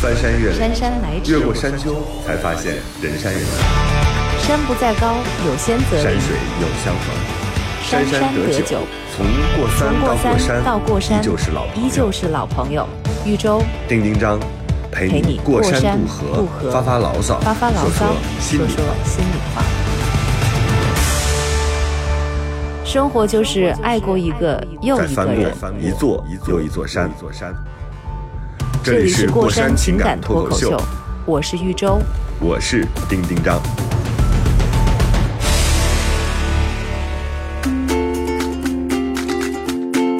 翻山越岭，姗姗来迟越过山丘，才发现人山人海，山不在高，有仙则灵。山水有相逢，山山得得酒，从过山从过到过山，到过山，依旧是老朋友依旧是老朋友。豫州丁丁张，陪陪你过山渡渡河，发发牢骚，发发牢骚，说说心里话。心里话。生活就是爱过一个又一个人。过一座又一座山，一座山。这这里里是过山情感脱口秀，我是豫州。我是丁丁张。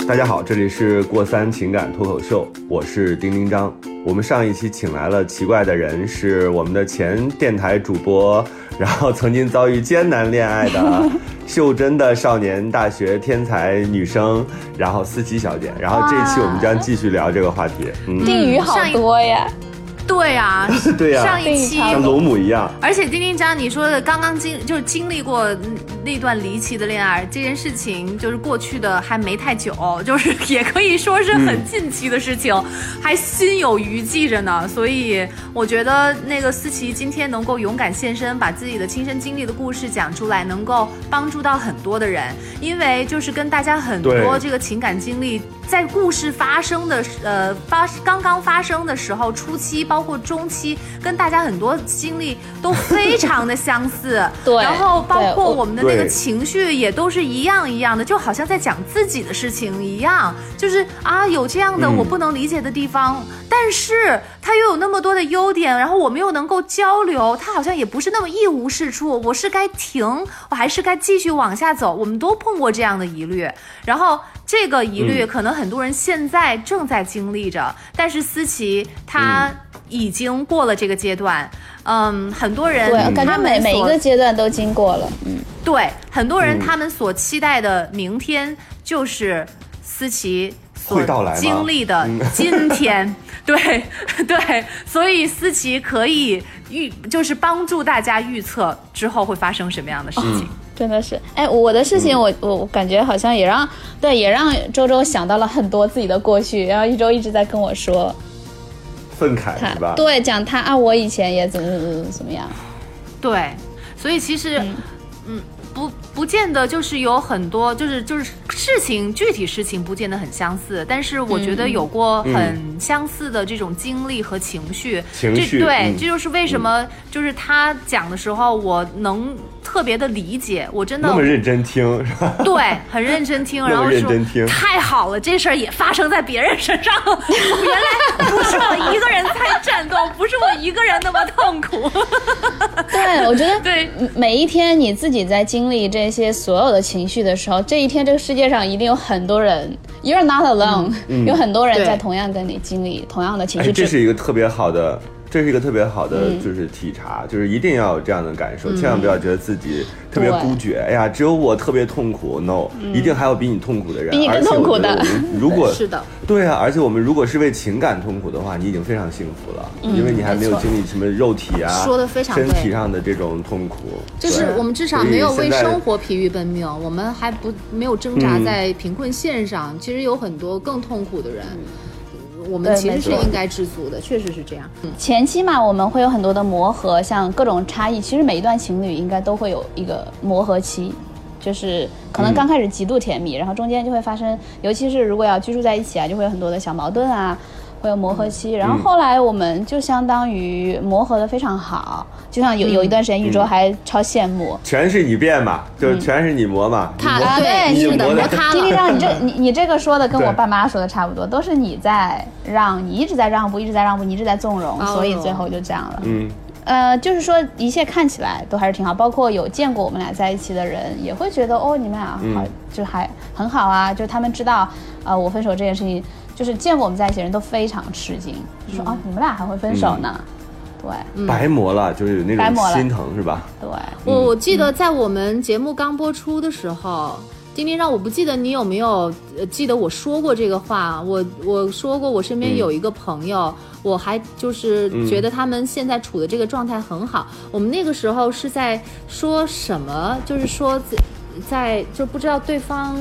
大家好，这里是过三情感脱口秀，我是丁丁张。我们上一期请来了奇怪的人，是我们的前电台主播，然后曾经遭遇艰难恋爱的 袖珍的少年大学天才女生，然后思琪小姐。然后这一期我们将继续聊这个话题。嗯，定语好多呀，对啊，对呀、上一期像龙母一样。而且丁丁张，你说的刚刚经就是经历过嗯那段离奇的恋爱这件事情，就是过去的还没太久，就是也可以说是很近期的事情，还心有余悸着呢。所以我觉得那个思琪今天能够勇敢现身，把自己的亲身经历的故事讲出来，能够帮助到很多的人，因为就是跟大家很多这个情感经历。在故事发生的呃发刚刚发生的时候，初期包括中期，跟大家很多经历都非常的相似。对然后包括我们的那个情绪也都是一样一样的，就好像在讲自己的事情一样，就是啊有这样的嗯。我不能理解的地方，但是他又有那么多的优点，然后我们又能够交流，他好像也不是那么一无是处，我是该停，我还是该继续往下走，我们都碰过这样的疑虑，然后。这个疑虑嗯。可能很多人现在正在经历着，但是思琪她已经过了这个阶段，嗯，很多人对，感觉每每一个阶段都经过了，嗯，对，很多人嗯。他们所期待的明天就是思琪所会到来吗？嗯经历的今天。对对，所以思琪可以预，就是帮助大家预测之后会发生什么样的事情。真的是，哎，我的事情我，我我感觉好像也让对，也让周周想到了很多自己的过去，然后一周一直在跟我说愤慨他是吧？对讲他啊，我以前也怎么怎么怎么怎么样，对，所以其实，嗯不不见得就是有很多，就是就是事情具体事情不见得很相似，但是我觉得有过很相似的这种经历和情绪，情绪这对，嗯。这就是为什么就是他讲的时候，我能特别的理解，我真的那么认真听是吧？对，很认真听，然后说认真听。太好了，这事儿也发生在别人身上，原来不是我一个人在战斗，不是我一个人那么痛苦。对我觉得对。每一天你自己在经历这些所有的情绪的时候，这一天这个世界上一定有很多人，You're not alone，、有很多人在同样跟你经历同样的情哎，绪。这是一个特别好的，这是一个特别好的嗯。就是体察，就是一定要有这样的感受，千万不要觉得自己特别孤绝。哎呀，只有我特别痛苦，no，一定还有比你痛苦的人，比你更痛苦的。如果是的，对啊，而且我们如果是为情感痛苦的话，你已经非常幸福了，因为你还没有经历什么肉体啊、说的非常身体上的这种痛苦。就是我们至少没有为生活疲于奔命，我们还不没有挣扎嗯。在贫困线上。其实有很多更痛苦的人，我们其实是应该知足的，确实是这样。嗯，前期嘛，我们会有很多的磨合，像各种差异。其实每一段情侣应该都会有一个磨合期，就是可能刚开始极度甜蜜，然后中间就会发生，尤其是如果要居住在一起啊，就会有很多的小矛盾啊，会有磨合期。然后后来我们就相当于磨合的非常好，就像有有一段时间，玉州还超羡慕。全是你变嘛，就是全是你磨嘛，你他磨啊对你是的，磨他了。丁丁让你这你你这个说的跟我爸妈说的差不多，都是你在让，你一直在让步，一直在让步，你一直在纵容，哦所以最后就这样了。嗯，呃，就是说一切看起来都还是挺好，包括有见过我们俩在一起的人，也会觉得哦，你们俩好，嗯就还很好啊。就他们知道，呃，我分手这件事情，就是见过我们在一起的人都非常吃惊，就说、哦，你们俩还会分手呢？对白磨了，就是有那种白磨了心疼是吧？对，我我记得在我们节目刚播出的时候，丁丁让我不记得你有没有呃记得我说过这个话，我我说过我身边有一个朋友，我还就是觉得他们现在处的这个状态很好。我们那个时候是在说什么？就是说在在就不知道对方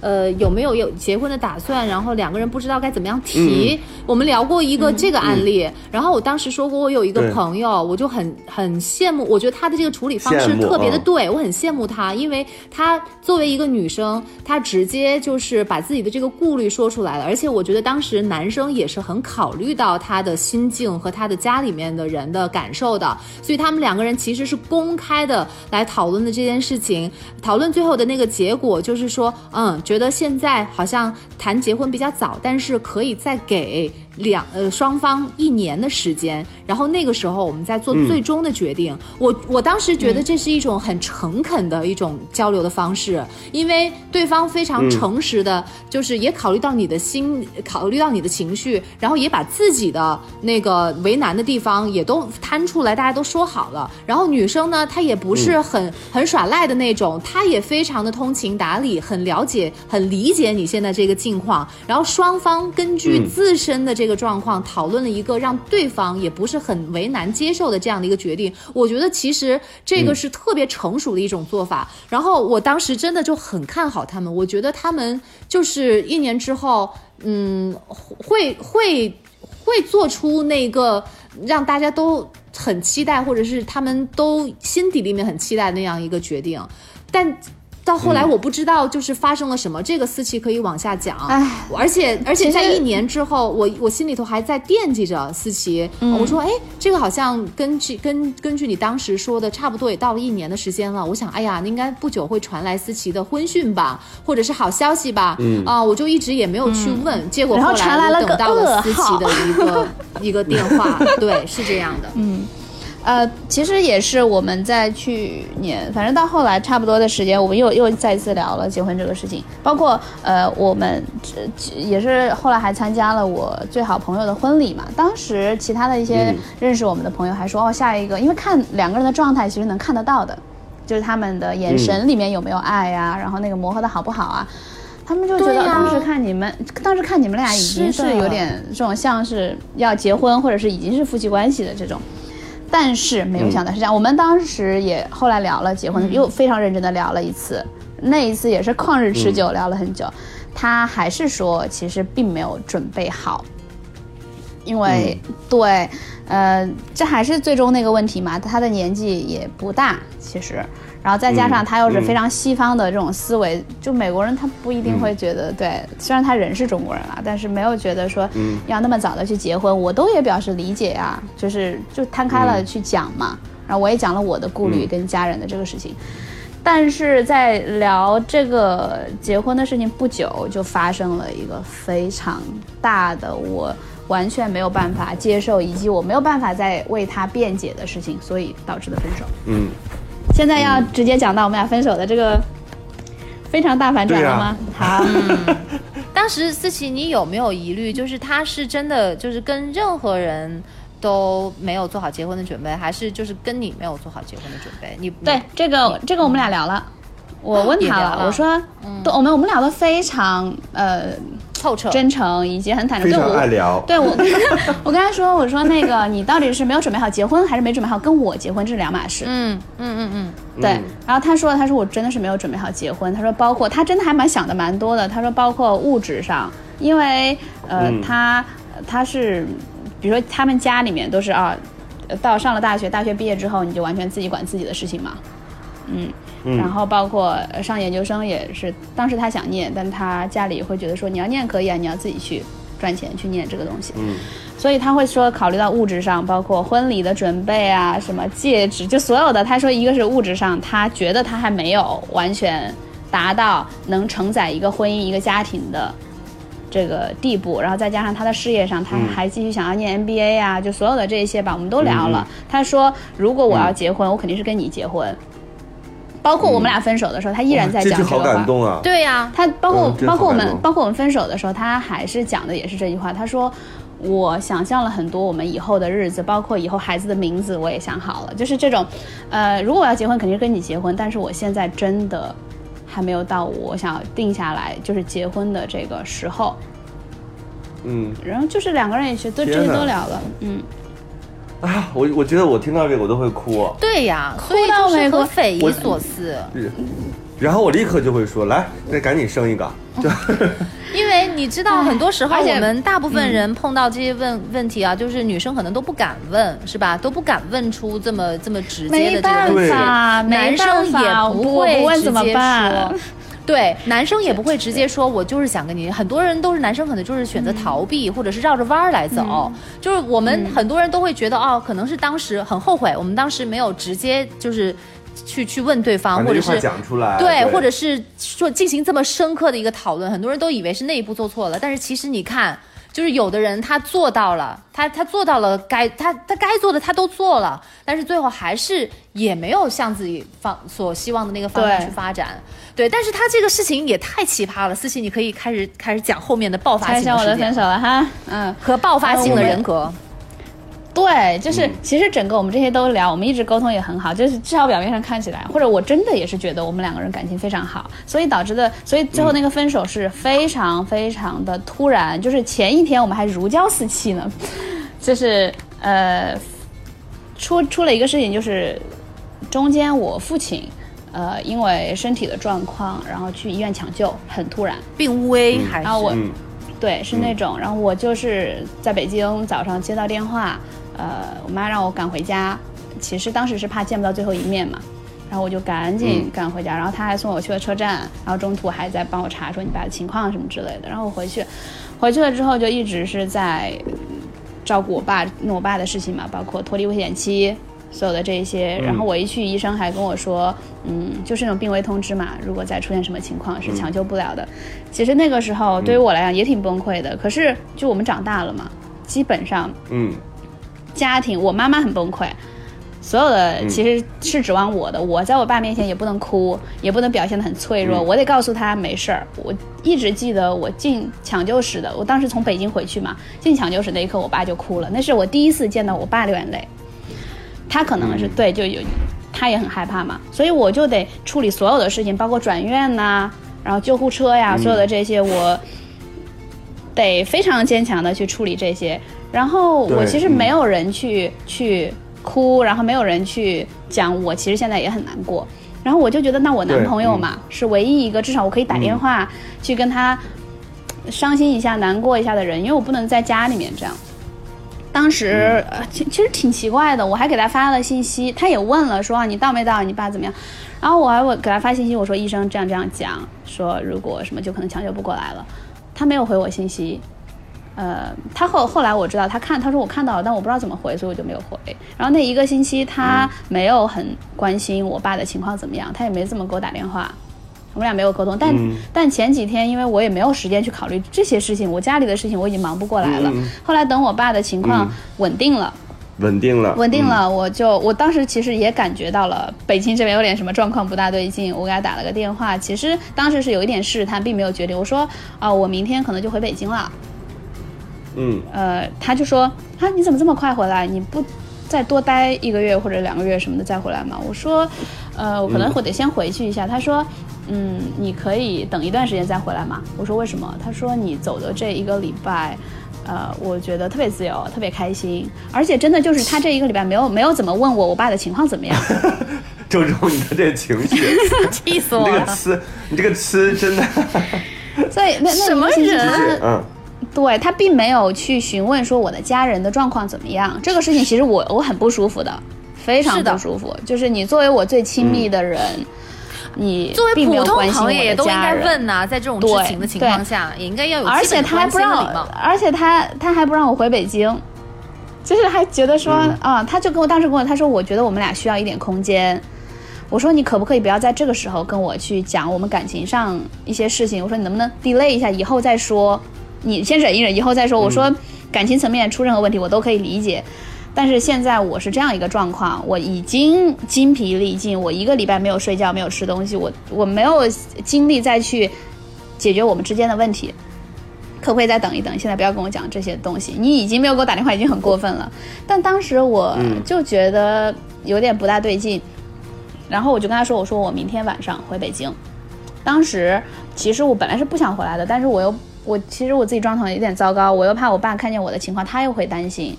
呃有没有有结婚的打算，然后两个人不知道该怎么样提。我们聊过一个这个案例，然后我当时说过，我有一个朋友，我就很很羡慕，我觉得他的这个处理方式特别的嗯。对，我很羡慕他，因为他作为一个女生，她直接就是把自己的这个顾虑说出来了，而且我觉得当时男生也是很考虑到他的心境和他的家里面的人的感受的，所以他们两个人其实是公开的来讨论的这件事情，讨论最后的那个结果就是说，嗯，觉得现在好像谈结婚比较早，但是可以再给两呃双方一年的时间，然后那个时候我们再做最终的决定。我我当时觉得这是一种很诚恳的一种交流的方式，因为对方非常诚实的，就是也考虑到你的心，考虑到你的情绪，然后也把自己的那个为难的地方也都摊出来，大家都说好了。然后女生呢，她也不是很、很耍赖的那种，她也非常的通情达理，很了解、很理解你现在这个境况。然后双方根据嗯自身的这个的状况，讨论了一个让对方也不是很为难接受的这样的一个决定。我觉得其实这个是特别成熟的一种做法。然后我当时真的就很看好他们，我觉得他们就是一年之后，嗯，会会会做出那个让大家都很期待，或者是他们都心底里面很期待那样一个决定，但。到后来我不知道就是发生了什么，这个思琪可以往下讲。唉而且而且在一年之后，我我心里头还在惦记着思琪。我说，哎，这个好像根据根根据你当时说的，差不多也到了一年的时间了。我想，哎呀，应该不久会传来思琪的婚讯吧，或者是好消息吧。嗯啊，我就一直也没有去问，结果后来我等到了思琪的一个 一个电话，对，是这样的。呃，其实也是我们在去年，反正到后来差不多的时间，我们又又再次聊了结婚这个事情，包括呃，我们这也是后来还参加了我最好朋友的婚礼嘛。当时其他的一些嗯认识我们的朋友还说，哦，下一个，因为看两个人的状态，其实能看得到的，就是他们的眼神里面有没有爱呀、然后那个磨合的好不好啊。他们就觉得当时看你们，当时看你们俩已经是有点这种像是要结婚，或者是已经是夫妻关系的这种。但是没有想到是这样，我们当时也后来聊了结婚，又非常认真的聊了一次，那一次也是旷日持久，聊了很久。他还是说其实并没有准备好，因为、对，呃，这还是最终那个问题嘛，他的年纪也不大，其实。然后再加上他又是非常西方的这种思维，就美国人他不一定会觉得，对，虽然他人是中国人啊，但是没有觉得说要那么早的去结婚，我都也表示理解啊，就是就摊开了去讲嘛，然后我也讲了我的顾虑跟家人的这个事情，但是在聊这个结婚的事情不久，就发生了一个非常大的我完全没有办法接受，以及我没有办法再为他辩解的事情，所以导致的分手。嗯，现在要直接讲到我们俩分手的这个非常大反转了吗？好，当时思琪，你有没有疑虑？就是他是真的就是跟任何人都没有做好结婚的准备，还是就是跟你没有做好结婚的准备？你对这个这个我们俩聊了。我问他了我说，都，我们我们俩都非常呃透彻，真诚以及很坦诚，非常对我爱聊。对我 我跟他说，我说那个 你到底是没有准备好结婚，还是没准备好跟我结婚，这是两码事。嗯嗯嗯嗯，对嗯，然后他说，他说我真的是没有准备好结婚，他说包括他真的还蛮想的蛮多的，他说包括物质上，因为呃、嗯。他他是比如说他们家里面都是啊，呃到上了大学，大学毕业之后你就完全自己管自己的事情嘛，嗯。嗯然后包括呃上研究生也是，当时他想念，但他家里会觉得说你要念可以啊，你要自己去赚钱去念这个东西。嗯所以他会说考虑到物质上，包括婚礼的准备啊，什么戒指，就所有的。他说一个是物质上，他觉得他还没有完全达到能承载一个婚姻、一个家庭的这个地步，然后再加上他的事业上，他还继续想要念 MBA 啊，就所有的这些吧，我们都聊了。他说如果我要结婚，我肯定是跟你结婚。包括我们俩分手的时候，他依然在讲这句好。感动啊！对呀、他包括、包括我们包括我们分手的时候，他还是讲的也是这句话。他说：“我想象了很多我们以后的日子，包括以后孩子的名字，我也想好了。就是这种，呃，如果我要结婚，肯定是跟你结婚，但是我现在真的还没有到我想要定下来就是结婚的这个时候。嗯然后就是两个人也是都这些都聊了，嗯，啊，我我觉得我听到这个我都会哭。对呀，所以到就是美国很匪夷所思。然后我立刻就会说，来，那赶紧生一个，就 因为你知道，很多时候我们大部分人碰到这些问问题啊，就是女生可能都不敢问，是吧？都不敢问出这么这么直接没的这个办问题，法，没男生也不会不问怎么直接办说？。对，男生也不会直接说，我就是想跟你。很多人都是男生，可能就是选嗯择逃避，或者是绕着弯儿来走。就是我们很多人都会觉得，哦，可能是当时很后悔，我们当时没有直接就是去去问对方，或者是讲出来，对，或者是说进行这么深刻的一个讨论，很多人都以为是那一步做错了，但是其实你看，就是有的人他做到了，他他做到了该他他该做的他都做了，但是最后还是也没有向自己方所希望的那个方向去发展。对，但是他这个事情也太奇葩了。思琪，你可以开始开始讲后面的爆发性的事件下我的分手了哈，嗯。和爆发性的人格。对，就是、嗯。其实整个我们这些都聊，我们一直沟通也很好，就是至少表面上看起来，或者我真的也是觉得我们两个人感情非常好，所以导致的，所以最后那个分手是非常非常的突然，就是前一天我们还如胶似漆呢，就是呃出出了一个事情，就是中间我父亲呃因为身体的状况，然后去医院抢救，很突然，病危还是？然后我嗯。对，是那种。然后我就是在北京早上接到电话，呃，我妈让我赶回家，其实当时是怕见不到最后一面嘛，然后我就赶紧嗯赶回家，然后她还送我去了车站，然后中途还在帮我查说你爸的情况什么之类的。然后我回去，回去了之后就一直是在嗯照顾我爸弄我爸的事情嘛，包括脱离危险期。所有的这些，然后我一去，医生还跟我说，嗯，就是那种病危通知嘛，如果再出现什么情况是抢救不了的。其实那个时候对于我来讲也挺崩溃的，可是就我们长大了嘛，基本上嗯家庭，我妈妈很崩溃，所有的其实是指望我的。我在我爸面前也不能哭，也不能表现得很脆弱，嗯我得告诉他没事儿。我一直记得我进抢救室的，我当时从北京回去嘛，进抢救室那一刻，我爸就哭了，那是我第一次见到我爸流眼泪。他可能是、嗯对，就有他也很害怕嘛，所以我就得处理所有的事情，包括转院呐、然后救护车呀，所有的这些我得非常坚强的去处理这些。然后我其实嗯没有人去、去哭，然后没有人去讲我其实现在也很难过。然后我就觉得，那我男朋友嘛，是唯一一个至少我可以打电话去跟他伤心一下、难过一下的人，因为我不能在家里面这样。当时呃，其其实挺奇怪的，我还给他发了信息，他也问了说啊你到没到，你爸怎么样？然后我还我给他发信息，我说医生这样这样讲，说如果什么就可能抢救不过来了，他没有回我信息。呃，他后后来我知道他看，他说我看到了，但我不知道怎么回，所以我就没有回。然后那一个星期他没有很关心我爸的情况怎么样，他也没怎么给我打电话，我们俩没有沟通。但、嗯但前几天因为我也没有时间去考虑这些事情，我家里的事情我已经忙不过来了。后来等我爸的情况嗯稳定了，稳定了，稳定了，我就我当时其实也感觉到了北京这边有点什么状况不大对劲，我给他打了个电话，其实当时是有一点试探，并没有决定。我说啊、我明天可能就回北京了。嗯，呃，他就说啊，你怎么这么快回来？你不再多待一个月或者两个月什么的再回来吗？我说，呃，我可能会得先回去一下。他说，嗯，你可以等一段时间再回来嘛？我说为什么？他说你走的这一个礼拜。呃，我觉得特别自由，特别开心，而且真的就是他这一个礼拜没有没有怎么问我我爸的情况怎么样，周周，你的这情绪，气死你这个我了！吃，你这个吃真的，所以那那什么人嗯对他并没有去询问说我的家人的状况怎么样，这个事情其实我我很不舒服的，非常的不舒服。就是你作为我最亲密的人，你作为普通朋友也应该。问呐、在这种知对情的情对况下，也应该要有而且他还不让而且他他还不让我回北京，就是还觉得说嗯啊，他就跟我当时跟我他说，我觉得我们俩需要一点空间。我说你可不可以不要在这个时候跟我去讲我们感情上一些事情？我说你能不能 delay 一下，以后再说。你先忍一忍，以后再说。我说感情层面出任何问题我都可以理解，但是现在我是这样一个状况，我已经筋疲力尽，我一个礼拜没有睡觉，没有吃东西，我我没有精力再去解决我们之间的问题。可不可以再等一等？现在不要跟我讲这些东西。你已经没有给我打电话，已经很过分了。但当时我嗯就觉得有点不大对劲，然后我就跟他说：“我说我明天晚上回北京。”当时其实我本来是不想回来的，但是我又我其实我自己状况有点糟糕，我又怕我爸看见我的情况，他又会担心。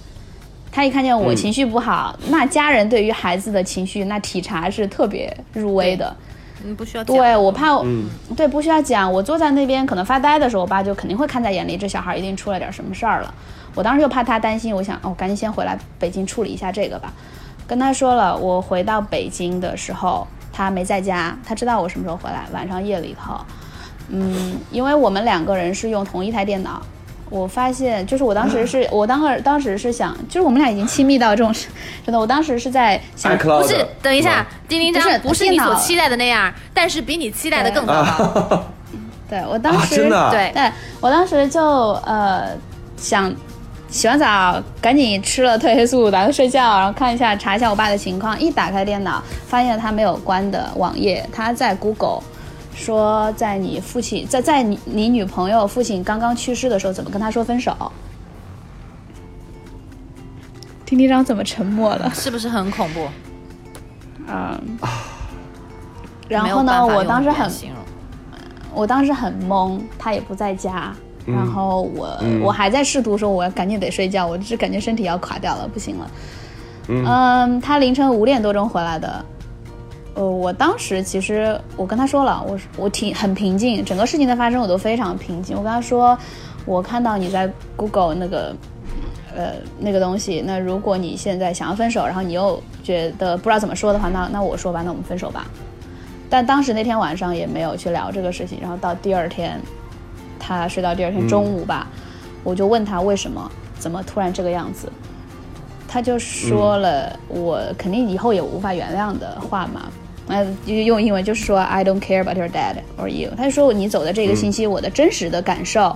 他一看见我嗯情绪不好，那家人对于孩子的情绪那体察是特别入微的。嗯不需要讲。对我怕，嗯对不需要讲，我坐在那边可能发呆的时候，我爸就肯定会看在眼里，这小孩一定出了点什么事儿了。我当时就怕他担心，我想哦，赶紧先回来北京处理一下这个吧。跟他说了，我回到北京的时候，他没在家，他知道我什么时候回来，晚上夜里头。嗯，因为我们两个人是用同一台电脑，我发现就是我当时是 我当时当时是想，就是我们俩已经亲密到这种，真的，我当时是在想，不是，等一下，丁丁章不是不是你所期待的那样，但是比你期待的更糟糕。对 我当啊，时、对，对我当时就呃想洗完澡赶紧吃了褪黑素，打算睡觉，然后看一下查一下我爸的情况。一打开电脑，发现他没有关的网页，他在 Google 说在你父亲在在你你女朋友父亲刚刚去世的时候，怎么跟他说分手。听听张怎么沉默了？是不是很恐怖？嗯。然后呢，我当时很我当时很懵，他也不在家，然后我、嗯我还在试图说我赶紧得睡觉，我就是感觉身体要垮掉了，不行了。嗯嗯，他凌晨五点多钟回来的。呃，我当时其实我跟他说了，我我挺很平静，整个事情的发生我都非常平静。我跟他说，我看到你在 Google 那个呃那个东西，那如果你现在想要分手，然后你又觉得不知道怎么说的话，那那我说吧，那我们分手吧。但当时那天晚上也没有去聊这个事情，然后到第二天，他睡到第二天中午吧，我就问他为什么，怎么突然这个样子，他就说了我肯定以后也无法原谅的话嘛，呃，就用英文就是说 I don't care about your dad or you，他就说你走的这个星期，我的真实的感受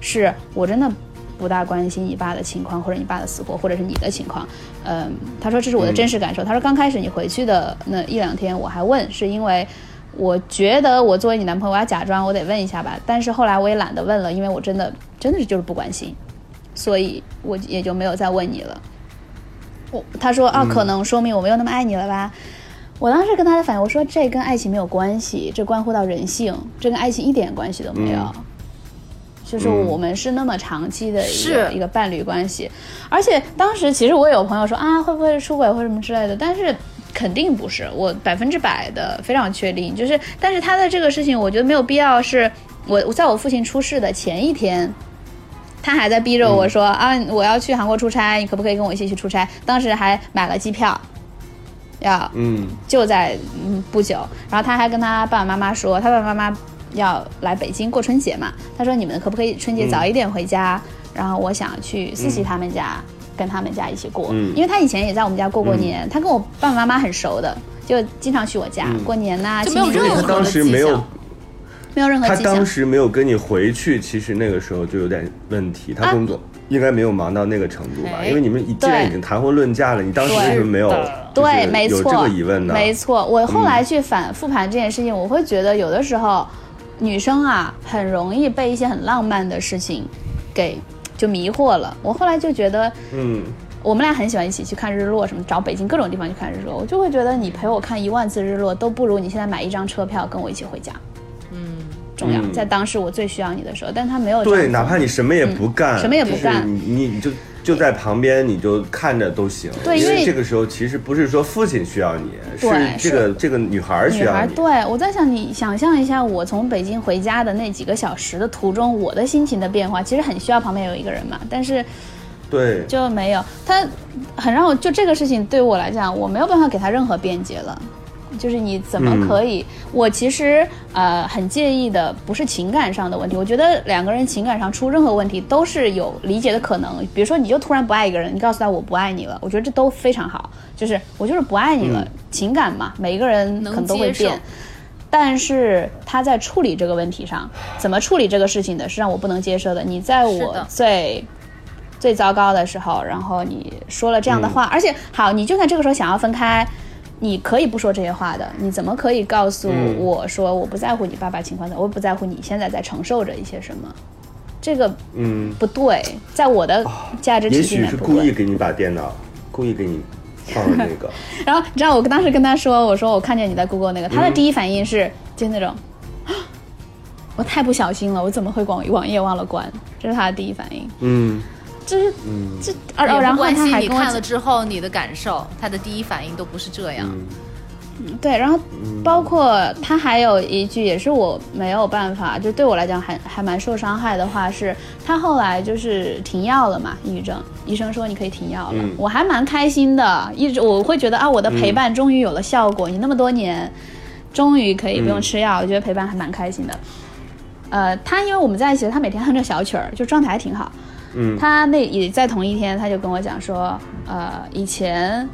是我真的不大关心你爸的情况，或者你爸的死活，或者是你的情况。嗯，他说这是我的真实感受。他说刚开始你回去的那一两天，我还问，是因为我觉得我作为你男朋友，我要假装我得问一下吧。但是后来我也懒得问了，因为我真的真的是就是不关心，所以我也就没有再问你了。我他说啊，可能说明我没有那么爱你了吧。我当时跟他的反应，我说这跟爱情没有关系，这关乎到人性，这跟爱情一点关系都没有。就是嗯我们是那么长期的一个、是一个伴侣关系，而且当时其实我有朋友说啊，会不会是出轨或什么之类的，但是肯定不是，我百分之百的非常确定。就是，但是他的这个事情，我觉得没有必要是我我在我父亲出事的前一天。他还在逼着我说、啊，我要去韩国出差，你可不可以跟我一起去出差？当时还买了机票，要嗯就在嗯不久，然后他还跟他爸爸妈妈说，他爸爸妈妈要来北京过春节嘛，他说你们可不可以春节早一点回家？然后我想去思琪他们家、跟他们家一起过，嗯因为他以前也在我们家过过年，他跟我爸爸妈妈很熟的，就经常去我家、嗯过年呐、就没有亲戚任何他当时没有，没有任何他迹象当。时没有跟你回去，其实那个时候就有点问题。他工作应该没有忙到那个程度吧？哎因为你们既然已经谈婚论嫁了，你当时为什么没有对，没错，有这个疑问呢？没错，我后来去反复盘这件事情，我会觉得有的时候女生啊很容易被一些很浪漫的事情给就迷惑了。我后来就觉得，嗯，我们俩很喜欢一起去看日落，什么找北京各种地方去看日落，我就会觉得你陪我看一万次日落，都不如你现在买一张车票跟我一起回家。嗯，重要，嗯在当时我最需要你的时候，但他没有对，哪怕你什么也不干，嗯什么也不干就你你你就就在旁边，你就看着都行。因对因为这个时候其实不是说父亲需要你，是这个这个女孩儿需女孩，要你。对我在想，你想象一下，我从北京回家的那几个小时的途中，我的心情的变化，其实很需要旁边有一个人嘛，但是对，就没有。他很让我就这个事情对我来讲，我没有办法给他任何辩解了。就是你怎么可以？我其实呃很介意的不是情感上的问题，我觉得两个人情感上出任何问题都是有理解的可能。比如说你就突然不爱一个人，你告诉他我不爱你了，我觉得这都非常好。就是我就是不爱你了，嗯情感嘛，每一个人可能都会变。但是他在处理这个问题上，怎么处理这个事情的，是让我不能接受的。你在我最最糟糕的时候，然后你说了这样的话，而且好，你就算这个时候想要分开，你可以不说这些话的。你怎么可以告诉嗯我说我不在乎你爸爸情况的，我不在乎你现在在承受着一些什么？这个嗯，不对，在我的价值体也系里许是故意。给你把电脑故意给你放了那个，然后你知道我当时跟他说，我说我看见你在 Google 那个，他的第一反应是就那种。我太不小心了，我怎么会网网页忘了关？这是他的第一反应，嗯就是嗯这，而然后他你还跟我讲看了之后你的感受，他的第一反应都不是这样。嗯，对，然后包括他还有一句也是我没有办法，就对我来讲还还蛮受伤害的话是，他后来就是停药了嘛，抑郁症，医生说你可以停药了，嗯我还蛮开心的，一直我会觉得啊，我的陪伴终于有了效果，你那么多年终于可以不用吃药，我觉得陪伴还蛮开心的。呃，他因为我们在一起，他每天哼着小曲儿，就状态还挺好。嗯。他那也在同一天，他就跟我讲说，呃，以前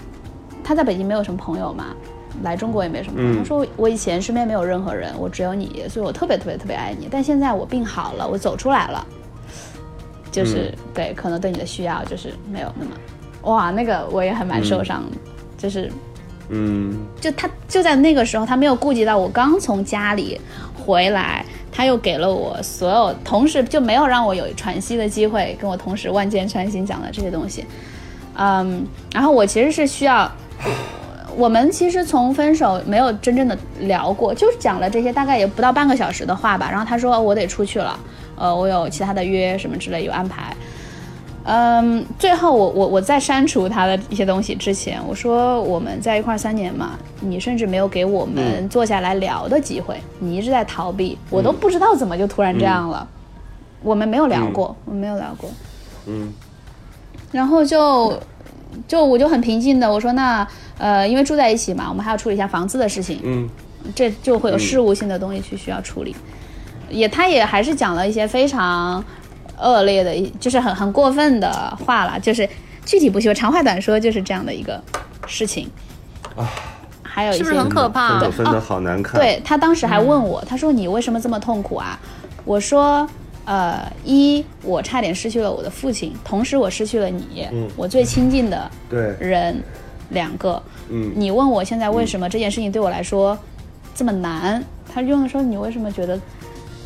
他在北京没有什么朋友嘛，来中国也没什么朋友。嗯。他说我以前身边没有任何人，我只有你，所以我特别特别特别爱你。但现在我病好了，我走出来了，就是、对，可能对你的需要就是没有那么，哇，那个我也还蛮受伤的，就是嗯。就他就在那个时候，他没有顾及到我刚从家里回来，他又给了我所有，同时就没有让我有喘息的机会，跟我同时万箭穿心讲的这些东西。嗯，然后我其实是需要，我们其实从分手没有真正的聊过，就是讲了这些大概也不到半个小时的话吧。然后他说我得出去了，呃，我有其他的约什么之类有安排。嗯，最后我我我在删除他的一些东西之前，我说我们在一块三年嘛，你甚至没有给我们坐下来聊的机会，你一直在逃避，我都不知道怎么就突然这样了。我们没有聊过，我们没有聊过。嗯。然后就就我就很平静的我说那呃，因为住在一起嘛，我们还要处理一下房子的事情，嗯。这就会有事务性的东西去需要处理。也他也还是讲了一些非常恶劣的一，就是很很过分的话了，就是具体不细说，长话短说，就是这样的一个事情。啊，还有一些是不是很可怕分的好难看。对他当时还问我，他说你为什么这么痛苦啊？我说，呃，一我差点失去了我的父亲，同时我失去了你，嗯我最亲近的对，人，两个。嗯你问我现在为什么这件事情对我来说这么难？他用的时候你为什么觉得？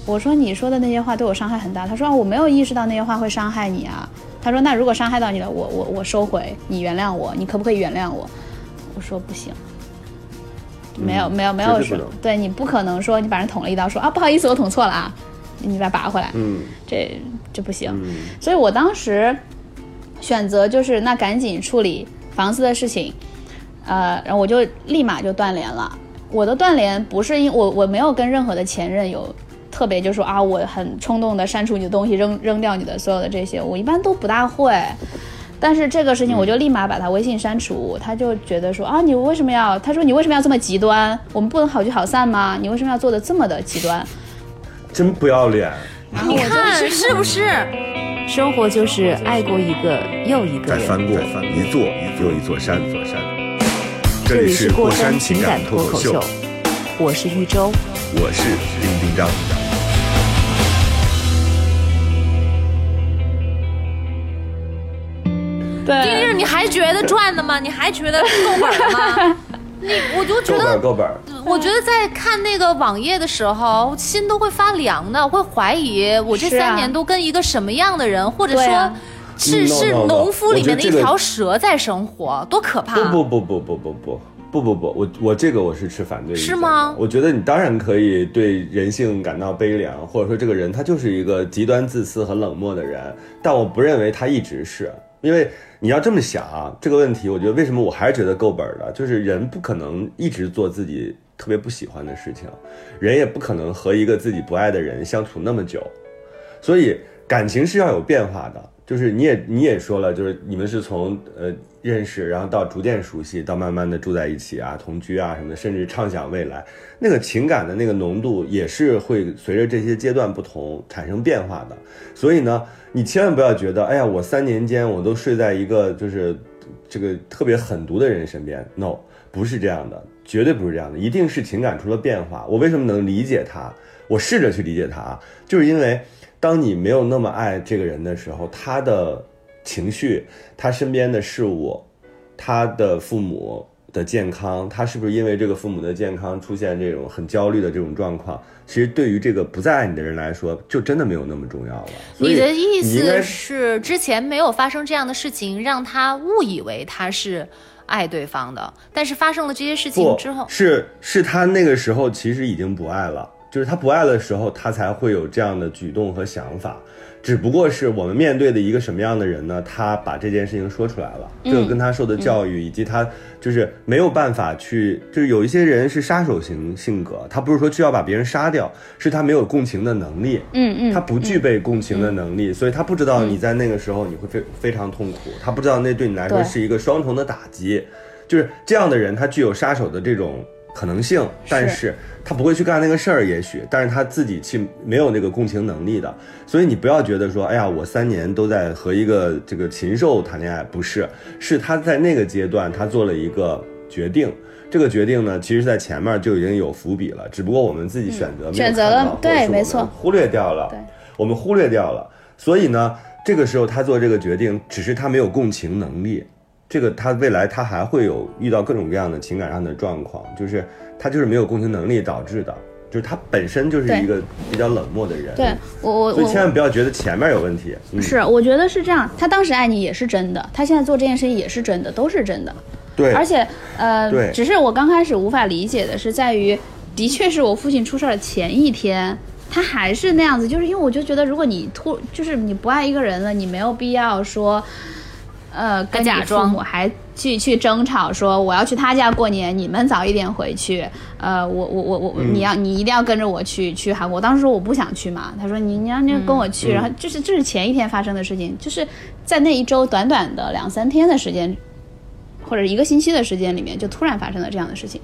我说你说的那些话对我伤害很大。他说、啊、我没有意识到那些话会伤害你啊。他说那如果伤害到你了，我我我收回，你原谅我，你可不可以原谅我？我说不行。没有没有没有说绝对你不可能说你把人捅了一刀，说啊不好意思我捅错了啊，你把它拔回来，嗯这这不行。嗯所以我当时选择就是那赶紧处理房子的事情，呃，然后我就立马就断联了。我的断联不是因我我没有跟任何的前任有特别就说啊，我很冲动的删除你的东西，扔扔掉你的所有的这些，我一般都不大会。但是这个事情我就立马把他微信删除，他就觉得说啊，你为什么要？他说你为什么要这么极端？我们不能好聚好散吗？你为什么要做的这么的极端？真不要脸。你看是不是？生活就是爱过一个又一个人。再翻过一座又一座山，座山。这里是过山情感脱口秀，我是玉州。我是丁丁张。对丁丁，你还觉得赚的吗？你还觉得够本儿吗？你我就觉够本儿得，够本。我觉得在看那个网页的时候，心都会发凉的，会怀疑我这三年都跟一个什么样的人，或者说是、嗯是农夫里面的一条蛇在生活，多可怕！不不不不不不不不不不，我我这个我是持反对意见的是吗我觉得你当然可以对人性感到悲凉，或者说这个人他就是一个极端自私和冷漠的人，但我不认为他一直是，因为你要这么想啊，这个问题，我觉得为什么我还是觉得够本的，就是人不可能一直做自己特别不喜欢的事情，人也不可能和一个自己不爱的人相处那么久，所以感情是要有变化的。就是你也你也说了，就是你们是从呃认识，然后到逐渐熟悉，到慢慢的住在一起啊、同居啊什么的，甚至畅想未来，那个情感的那个浓度也是会随着这些阶段不同产生变化的。所以呢，你千万不要觉得，哎呀，我三年间我都睡在一个就是这个特别狠毒的人身边，no，不是这样的，绝对不是这样的，一定是情感出了变化。我为什么能理解他？我试着去理解他，就是因为。当你没有那么爱这个人的时候，他的情绪、他身边的事物、他的父母的健康，他是不是因为这个父母的健康出现这种很焦虑的这种状况？其实对于这个不再爱你的人来说，就真的没有那么重要了。你的意思是之前没有发生这样的事情，让他误以为他是爱对方的，但是发生了这些事情之后，是是他那个时候其实已经不爱了，就是他不爱的时候，他才会有这样的举动和想法。只不过是我们面对的一个什么样的人呢？他把这件事情说出来了，这个跟他受的教育以及他就是没有办法去，就是有一些人是杀手型性格，他不是说需要把别人杀掉，是他没有共情的能力，嗯嗯，他不具备共情的能力，所以他不知道你在那个时候你会非非常痛苦，他不知道那对你来说是一个双重的打击，就是这样的人，他具有杀手的这种可能性，但是他不会去干那个事儿，也许，但是他自己去没有那个共情能力的，所以你不要觉得说，哎呀，我三年都在和一个这个禽兽谈恋爱，不是，是他在那个阶段他做了一个决定。这个决定呢，其实在前面就已经有伏笔了，只不过我们自己选择选择了对没错忽略掉了。对，我们忽略掉了。所以呢，这个时候他做这个决定，只是他没有共情能力。这个他未来他还会有遇到各种各样的情感上的状况，就是他就是没有共情能力导致的，就是他本身就是一个比较冷漠的人。对我我我所以千万不要觉得前面有问题。嗯、是，我觉得是这样。他当时爱你也是真的，他现在做这件事情也是真的，都是真的。对，而且，呃对，只是我刚开始无法理解的是，在于，的确是我父亲出事儿的前一天，他还是那样子，就是因为我就觉得，如果你突，就是你不爱一个人了，你没有必要说，呃，跟你父假装母还去去争吵，说我要去他家过年，你们早一点回去，呃，我我我我，嗯你要你一定要跟着我去去韩国。当时说我不想去嘛，他说你你要你要跟我去，嗯然后就是这是前一天发生的事情，就是在那一周短短的两三天的时间。或者一个星期的时间里面，就突然发生了这样的事情，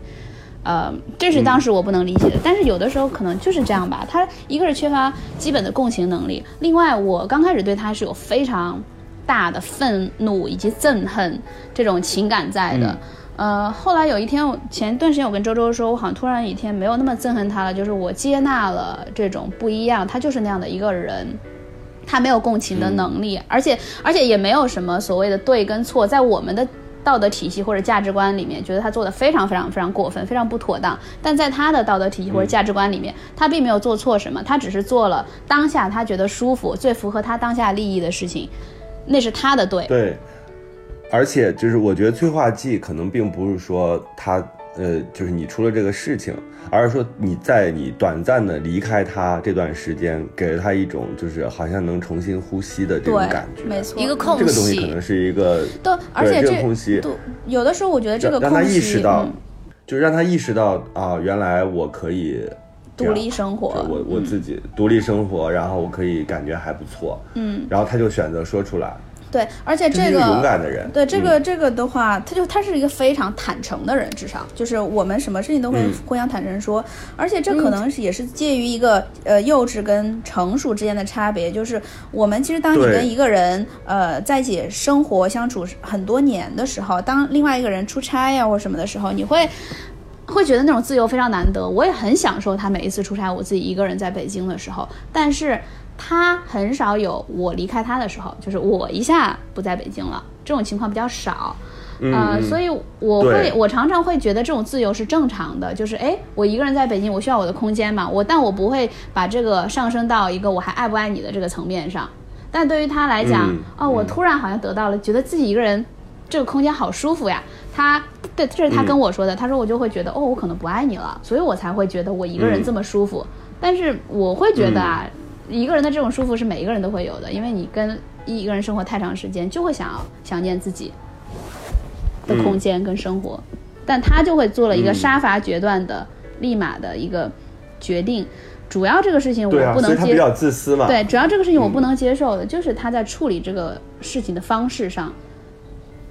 呃，这是当时我不能理解的。但是有的时候可能就是这样吧，他一个是缺乏基本的共情能力，另外我刚开始对他是有非常大的愤怒以及憎恨这种情感在的。呃，后来有一天，我前段时间我跟周周说，我好像突然有一天没有那么憎恨他了，就是我接纳了这种不一样，他就是那样的一个人。他没有共情的能力，而且而且也没有什么所谓的对跟错，在我们的道德体系或者价值观里面，觉得他做的非常非常非常过分，非常不妥当。但在他的道德体系或者价值观里面，他并没有做错什么，他只是做了当下他觉得舒服、最符合他当下利益的事情，那是他的对。对，而且就是我觉得催化剂可能并不是说他呃，就是你出了这个事情，而是说你在你短暂的离开他这段时间，给了他一种就是好像能重新呼吸的这种感觉。没错，一个空这个东西可能是一个对，而且这这个空隙。有的时候我觉得这个让让他意识到，嗯。就是让他意识到啊，原来我可以独立生活我我自己独立生活，然后我可以感觉还不错，嗯，然后他就选择说出来，对，而且这个勇敢的人。对这个、嗯。这个的话，他就他是一个非常坦诚的人，至少就是我们什么事情都会嗯。互相坦诚说，而且这可能是也是介于一个呃幼稚跟成熟之间的差别，就是我们其实当你跟一个人呃在一起生活相处很多年的时候，当另外一个人出差呀、或什么的时候，你会。会觉得那种自由非常难得，我也很享受他每一次出差，我自己一个人在北京的时候，但是他很少有我离开他的时候，就是我一下不在北京了，这种情况比较少。嗯呃，嗯所以我会，我常常会觉得这种自由是正常的，就是哎，我一个人在北京，我需要我的空间嘛，我但我不会把这个上升到一个我还爱不爱你的这个层面上。但对于他来讲，嗯哦，我嗯突然好像得到了，觉得自己一个人这个空间好舒服呀。他对，这是他嗯跟我说的，他说我就会觉得，哦，我可能不爱你了，所以我才会觉得我一个人嗯这么舒服。但是我会觉得啊，一个人的这种舒服是每一个人都会有的，因为你跟一个人生活太长时间，就会想要想念自己的空间跟生活。但他就会做了一个嗯杀伐决断的、立马的一个决定。主要这个事情我不能接所以他比较自私嘛。对，主要这个事情我不嗯能接受的，就是他在处理这个事情的方式上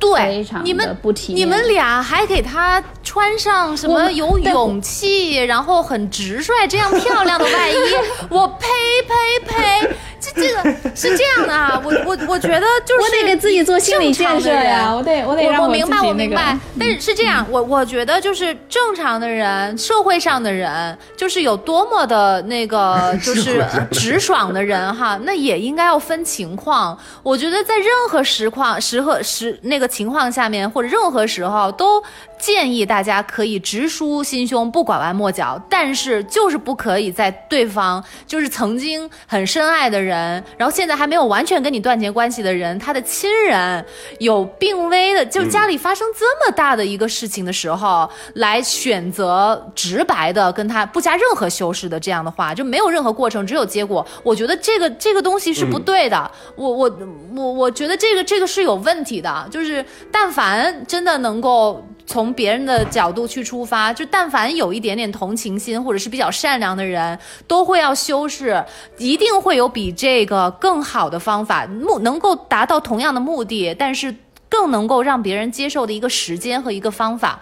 对非常，你们不体面。你们俩还给他穿上什么有勇气，然后很直率这样漂亮的外衣，我呸呸呸！这这个是这样的啊，我我我觉得就是我得给自己做心理建设正常的呀，人我得我得让我明白，那个我明白。但是是这样，我我觉得就是正常的人，社会上的人，就是有多么的那个，就是直爽的人哈，那也应该要分情况。我觉得在任何实况、时和时那个情况下面，或者任何时候，都建议大家可以直抒心胸，不拐弯抹角，但是就是不可以在对方就是曾经很深爱的人。然后现在还没有完全跟你断绝关系的人，他的亲人有病危的，就是家里发生这么大的一个事情的时候，来选择直白的跟他不加任何修饰的这样的话，就没有任何过程，只有结果。我觉得这个这个东西是不对的，我我我我觉得这个这个是有问题的，就是但凡真的能够。从别人的角度去出发，就但凡有一点点同情心或者是比较善良的人，都会要修饰，一定会有比这个更好的方法，目能够达到同样的目的，但是更能够让别人接受的一个时间和一个方法。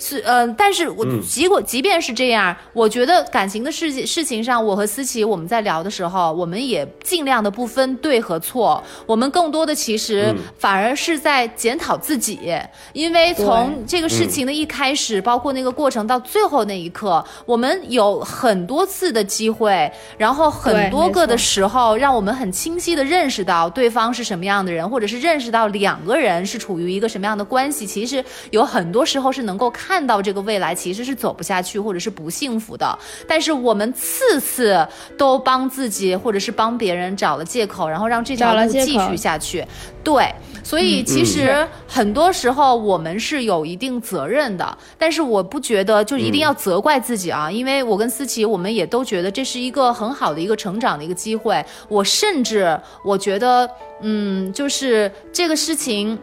是，呃，但是我即果即便是这样，我觉得感情的事情事情上，我和思琪我们在聊的时候，我们也尽量的不分对和错，我们更多的其实反而是在检讨自己，因为从这个事情的一开始，包括那个过程到最后那一刻，我们有很多次的机会，然后很多个的时候，让我们很清晰的认识到对方是什么样的人，或者是认识到两个人是处于一个什么样的关系，其实有很多时候是能够看。看到这个未来其实是走不下去，或者是不幸福的。但是我们次次都帮自己，或者是帮别人找了借口，然后让这条路继续下去。对，所以其实很多时候我们是有一定责任的。但是我不觉得就一定要责怪自己啊，因为我跟思琪，我们也都觉得这是一个很好的一个成长的一个机会。我甚至我觉得，嗯，就是这个事情。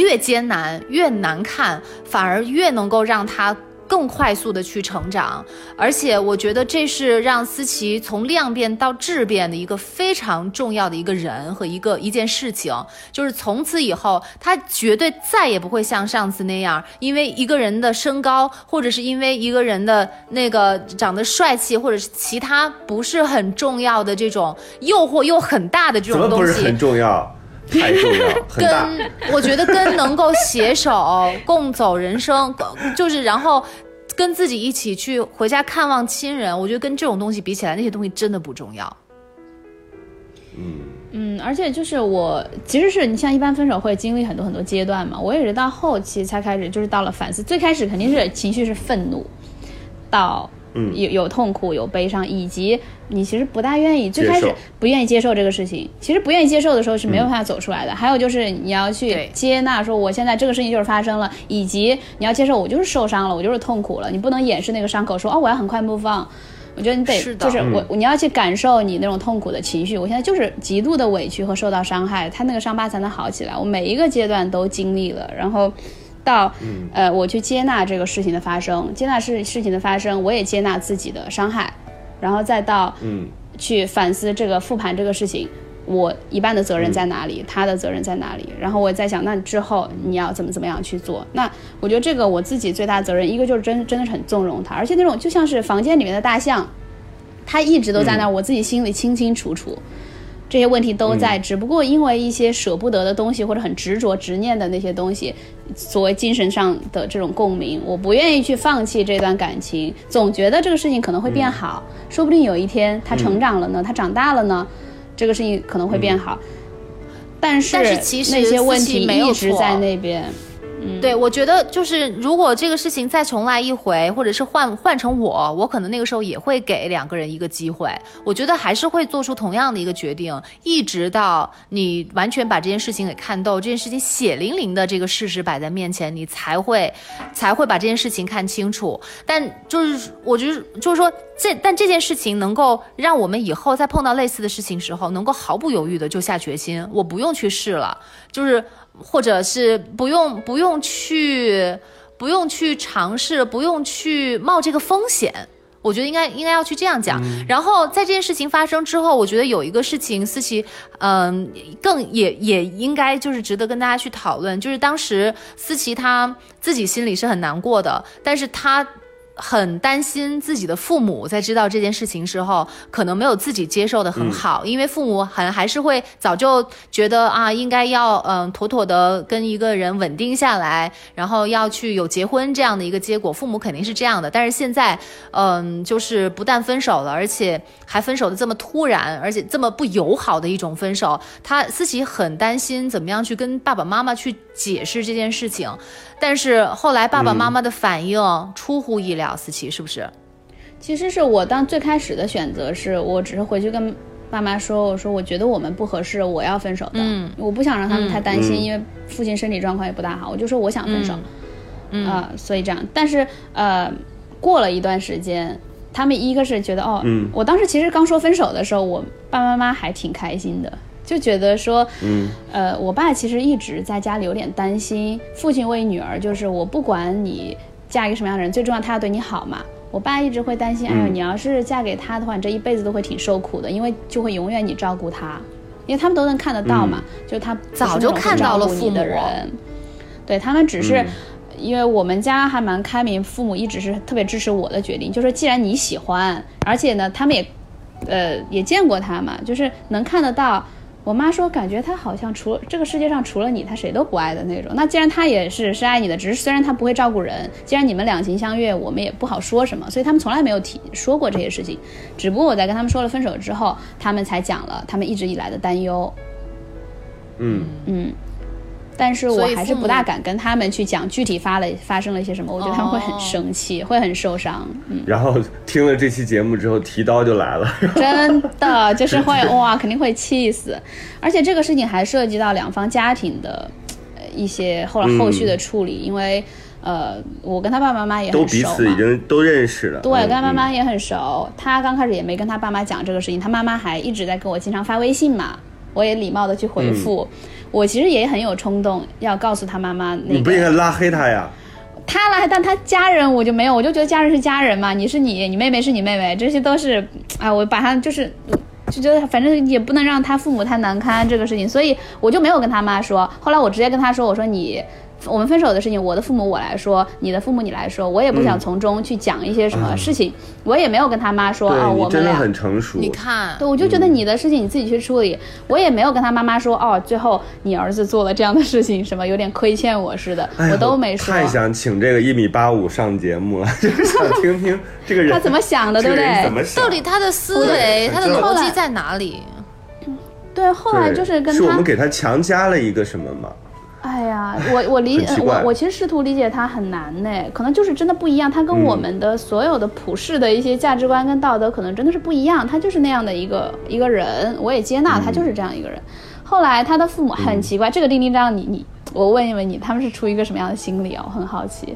越艰难越难看，反而越能够让他更快速的去成长。而且我觉得这是让思琪从量变到质变的一个非常重要的一个人和一个一件事情。就是从此以后，他绝对再也不会像上次那样，因为一个人的身高，或者是因为一个人的那个长得帅气，或者是其他不是很重要的这种诱惑又很大的这种东西，不是很重要？太重要，很大。我觉得跟能够携手共走人生，就是然后跟自己一起去回家看望亲人，我觉得跟这种东西比起来，那些东西真的不重要。嗯嗯，而且就是我其实是你像一般分手会经历很多很多阶段嘛，我也是到后期才开始，就是到了反思。最开始肯定是情绪是愤怒，到。嗯，有有痛苦，有悲伤，以及你其实不大愿意，最开始不愿意接受这个事情。其实不愿意接受的时候是没有办法走出来的。还有就是你要去接纳，说我现在这个事情就是发生了，以及你要接受我就是受伤了，我就是痛苦了。你不能掩饰那个伤口，说哦我要很快不放。我觉得你得就是我你要去感受你那种痛苦的情绪。我现在就是极度的委屈和受到伤害，他那个伤疤才能好起来。我每一个阶段都经历了，然后。到，呃，我去接纳这个事情的发生，接纳事事情的发生，我也接纳自己的伤害，然后再到，嗯，去反思这个复盘这个事情，我一半的责任在哪里，他的责任在哪里，然后我在想，那之后你要怎么怎么样去做？那我觉得这个我自己最大责任，一个就是真真的是很纵容他，而且那种就像是房间里面的大象，他一直都在那，我自己心里清清楚楚。这些问题都在，只不过因为一些舍不得的东西，或者很执着、执念的那些东西，所谓精神上的这种共鸣，我不愿意去放弃这段感情，总觉得这个事情可能会变好，说不定有一天他成长了呢，他长大了呢，这个事情可能会变好。但是那些问题一直在那边。对，我觉得就是如果这个事情再重来一回，或者是换换成我，我可能那个时候也会给两个人一个机会。我觉得还是会做出同样的一个决定，一直到你完全把这件事情给看透，这件事情血淋淋的这个事实摆在面前，你才会才会把这件事情看清楚。但就是我觉得就是说这，但这件事情能够让我们以后再碰到类似的事情时候，能够毫不犹豫的就下决心，我不用去试了，就是。或者是不用不用去不用去尝试，不用去冒这个风险，我觉得应该应该要去这样讲。然后在这件事情发生之后，我觉得有一个事情，思琪，嗯，更也也应该就是值得跟大家去讨论，就是当时思琪她自己心里是很难过的，但是她。很担心自己的父母在知道这件事情之后，可能没有自己接受的很好，因为父母很还是会早就觉得啊，应该要嗯妥妥的跟一个人稳定下来，然后要去有结婚这样的一个结果，父母肯定是这样的。但是现在，嗯，就是不但分手了，而且还分手的这么突然，而且这么不友好的一种分手，他思琪很担心怎么样去跟爸爸妈妈去解释这件事情。但是后来爸爸妈妈的反应出乎意料，思琪是不是？其实是我当最开始的选择是我只是回去跟爸妈说，我说我觉得我们不合适，我要分手的。嗯。我不想让他们太担心，嗯因为父亲身体状况也不大好，我就说我想分手。嗯。啊、所以这样，但是呃，过了一段时间，他们一个是觉得哦，嗯。我当时其实刚说分手的时候，我爸爸妈妈还挺开心的，就觉得说，嗯，呃，我爸其实一直在家里有点担心，父亲为女儿就是我不管你嫁一个什么样的人，最重要他要对你好嘛。我爸一直会担心，哎呦，嗯你要是嫁给他的话，你这一辈子都会挺受苦的，因为就会永远你照顾他，因为他们都能看得到嘛，就他早就看到了照顾你的人，对他们只是。嗯因为我们家还蛮开明，父母一直是特别支持我的决定，就说既然你喜欢，而且呢，他们也，呃，也见过他嘛，就是能看得到。我妈说，感觉他好像除了这个世界上除了你，他谁都不爱的那种。那既然他也是是爱你的，只是虽然他不会照顾人，既然你们两情相悦，我们也不好说什么，所以他们从来没有提说过这些事情。只不过我在跟他们说了分手之后，他们才讲了他们一直以来的担忧。嗯，嗯，但是我还是不大敢跟他们去讲具体发了发生了一些什么，我觉得他们会很哦生气，会很受伤。嗯，然后听了这期节目之后，提刀就来了。真的就是会 哇，肯定会气死。而且这个事情还涉及到两方家庭的呃一些后来后续的处理，因为呃，我跟他爸爸妈妈也都彼很熟嘛。此已经都认识了。对，嗯跟他妈嗯妈也很熟。他刚开始也没跟他爸妈讲这个事情，他妈妈还一直在跟我经常发微信嘛，我也礼貌的去回复。我其实也很有冲动要告诉他妈妈那个。你不应该拉黑他呀？他来，但他家人我就没有，我就觉得家人是家人嘛，你是你，你妹妹是你妹妹，这些都是，哎，我把他就是。就觉得反正也不能让他父母太难堪这个事情，所以我就没有跟他妈说。后来我直接跟他说：“我说你，我们分手的事情，我的父母我来说，你的父母你来说，我也不想从中去讲一些什么事情，我也没有跟他妈说啊，对你真的我们俩很成熟。你看，对，我就觉得你的事情你自己去处理，我也没有跟他妈妈说哦，最后你儿子做了这样的事情，什么有点亏欠我似的，哎我都没说。太想请这个一米八五上节目了，就是想听听这个人他怎么想的，对不对？怎么想到底他的思维、他的逻辑在哪里？对，后来就是跟他是我们，给他强加了一个什么吗？哎呀，我我理我我其实试图理解他很难呢，可能就是真的不一样，他跟嗯我们的所有的普世的一些价值观跟道德可能真的是不一样，他就是那样的一个一个人，我也接纳他就是这样一个人。后来他的父母很奇怪，这个丁丁章你你我问一问你，他们是出于一个什么样的心理啊？我很好奇。